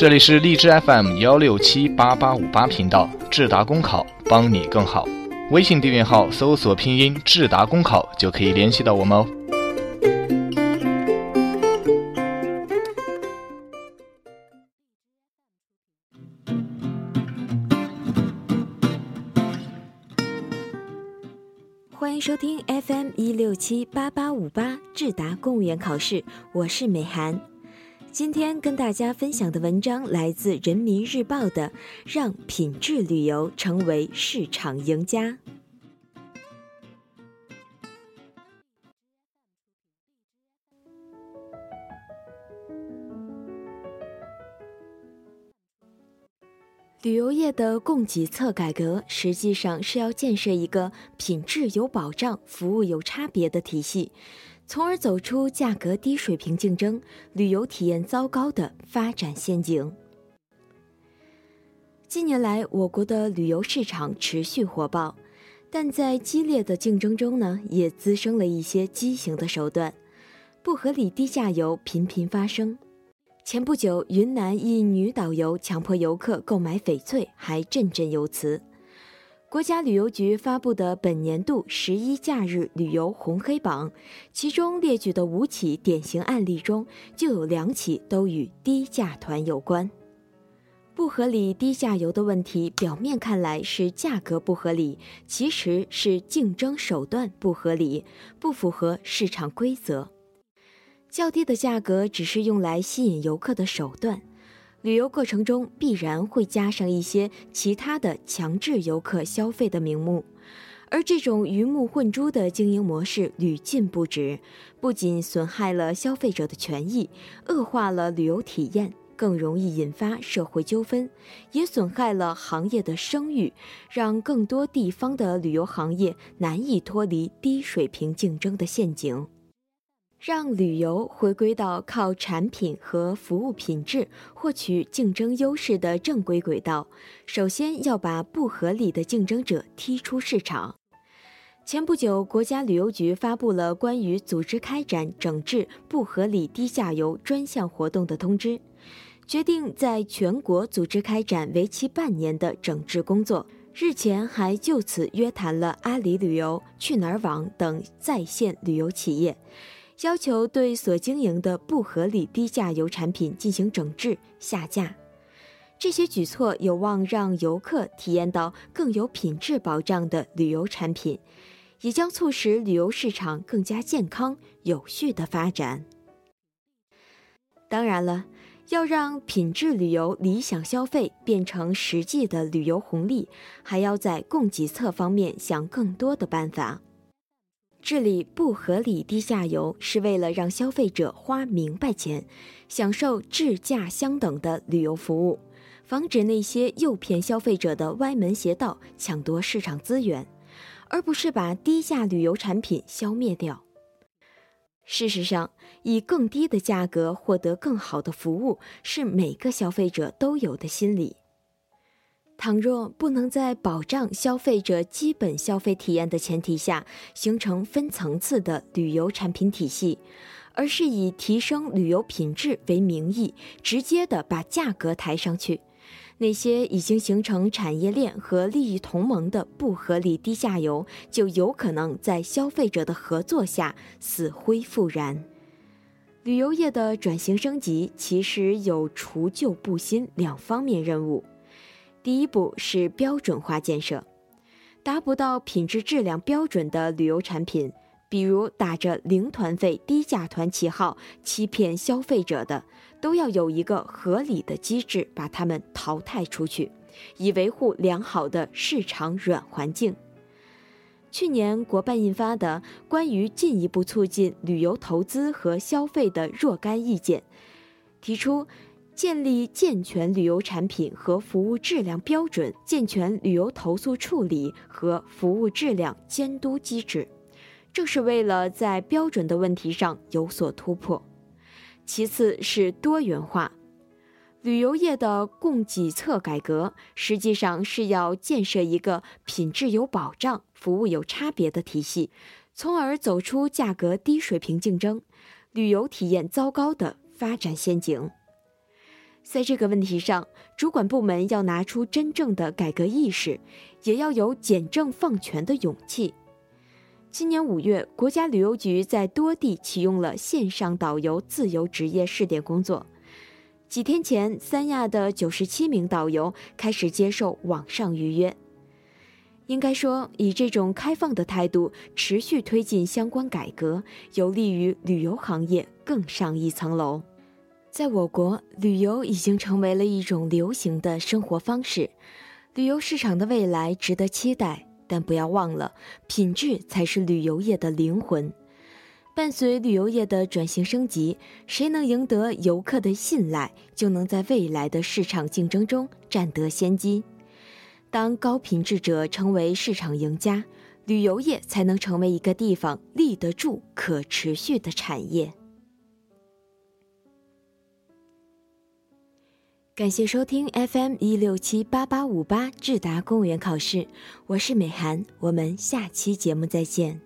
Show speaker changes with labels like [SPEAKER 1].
[SPEAKER 1] 这里是荔枝 FM 幺六七八八五八频道，智达公考帮你更好。微信订阅号搜索拼音智达公考就可以联系到我们哦。
[SPEAKER 2] 欢迎收听 FM 一六七八八五八智达公务员考试，我是美涵。今天跟大家分享的文章来自《人民日报》的《让品质旅游成为市场赢家》。旅游业的供给侧改革，实际上是要建设一个品质有保障、服务有差别的体系。从而走出价格低水平竞争、旅游体验糟糕的发展陷阱。近年来，我国的旅游市场持续火爆，但在激烈的竞争中呢，也滋生了一些畸形的手段，不合理低价游频频发生。前不久，云南一女导游强迫游客购买翡翠，还振振有词。国家旅游局发布的本年度十一假日旅游红黑榜，其中列举的五起典型案例中，就有两起都与低价团有关。不合理低价游的问题，表面看来是价格不合理，其实是竞争手段不合理，不符合市场规则。较低的价格只是用来吸引游客的手段。旅游过程中必然会加上一些其他的强制游客消费的名目，而这种鱼目混珠的经营模式屡禁不止，不仅损害了消费者的权益，恶化了旅游体验，更容易引发社会纠纷，也损害了行业的声誉，让更多地方的旅游行业难以脱离低水平竞争的陷阱。让旅游回归到靠产品和服务品质获取竞争优势的正规轨道，首先要把不合理的竞争者踢出市场。前不久，国家旅游局发布了关于组织开展整治不合理低价游专项活动的通知，决定在全国组织开展为期半年的整治工作。日前还就此约谈了阿里旅游、去哪儿网等在线旅游企业。要求对所经营的不合理低价游产品进行整治下架，这些举措有望让游客体验到更有品质保障的旅游产品，也将促使旅游市场更加健康有序的发展。当然了，要让品质旅游理想消费变成实际的旅游红利，还要在供给侧方面想更多的办法。治理不合理低价游，是为了让消费者花明白钱，享受质价相等的旅游服务，防止那些诱骗消费者的歪门邪道抢夺市场资源，而不是把低价旅游产品消灭掉。事实上，以更低的价格获得更好的服务，是每个消费者都有的心理。倘若不能在保障消费者基本消费体验的前提下形成分层次的旅游产品体系，而是以提升旅游品质为名义，直接的把价格抬上去，那些已经形成产业链和利益同盟的不合理低价游，就有可能在消费者的合作下死灰复燃。旅游业的转型升级其实有除旧布新两方面任务。第一步是标准化建设，达不到品质质量标准的旅游产品，比如打着零团费、低价团旗号欺骗消费者的，都要有一个合理的机制把他们淘汰出去，以维护良好的市场软环境。去年国办印发的《关于进一步促进旅游投资和消费的若干意见》，提出。建立健全旅游产品和服务质量标准，健全旅游投诉处理和服务质量监督机制，正是为了在标准的问题上有所突破。其次是多元化，旅游业的供给侧改革，实际上是要建设一个品质有保障、服务有差别的体系，从而走出价格低水平竞争、旅游体验糟糕的发展陷阱。在这个问题上，主管部门要拿出真正的改革意识，也要有简政放权的勇气。今年五月，国家旅游局在多地启用了线上导游自由职业试点工作。几天前，三亚的九十七名导游开始接受网上预约。应该说，以这种开放的态度持续推进相关改革，有利于旅游行业更上一层楼。在我国，旅游已经成为了一种流行的生活方式，旅游市场的未来值得期待。但不要忘了，品质才是旅游业的灵魂。伴随旅游业的转型升级，谁能赢得游客的信赖，就能在未来的市场竞争中占得先机。当高品质者成为市场赢家，旅游业才能成为一个地方立得住、可持续的产业。感谢收听 FM 一六七八八五八智达公务员考试，我是美涵，我们下期节目再见。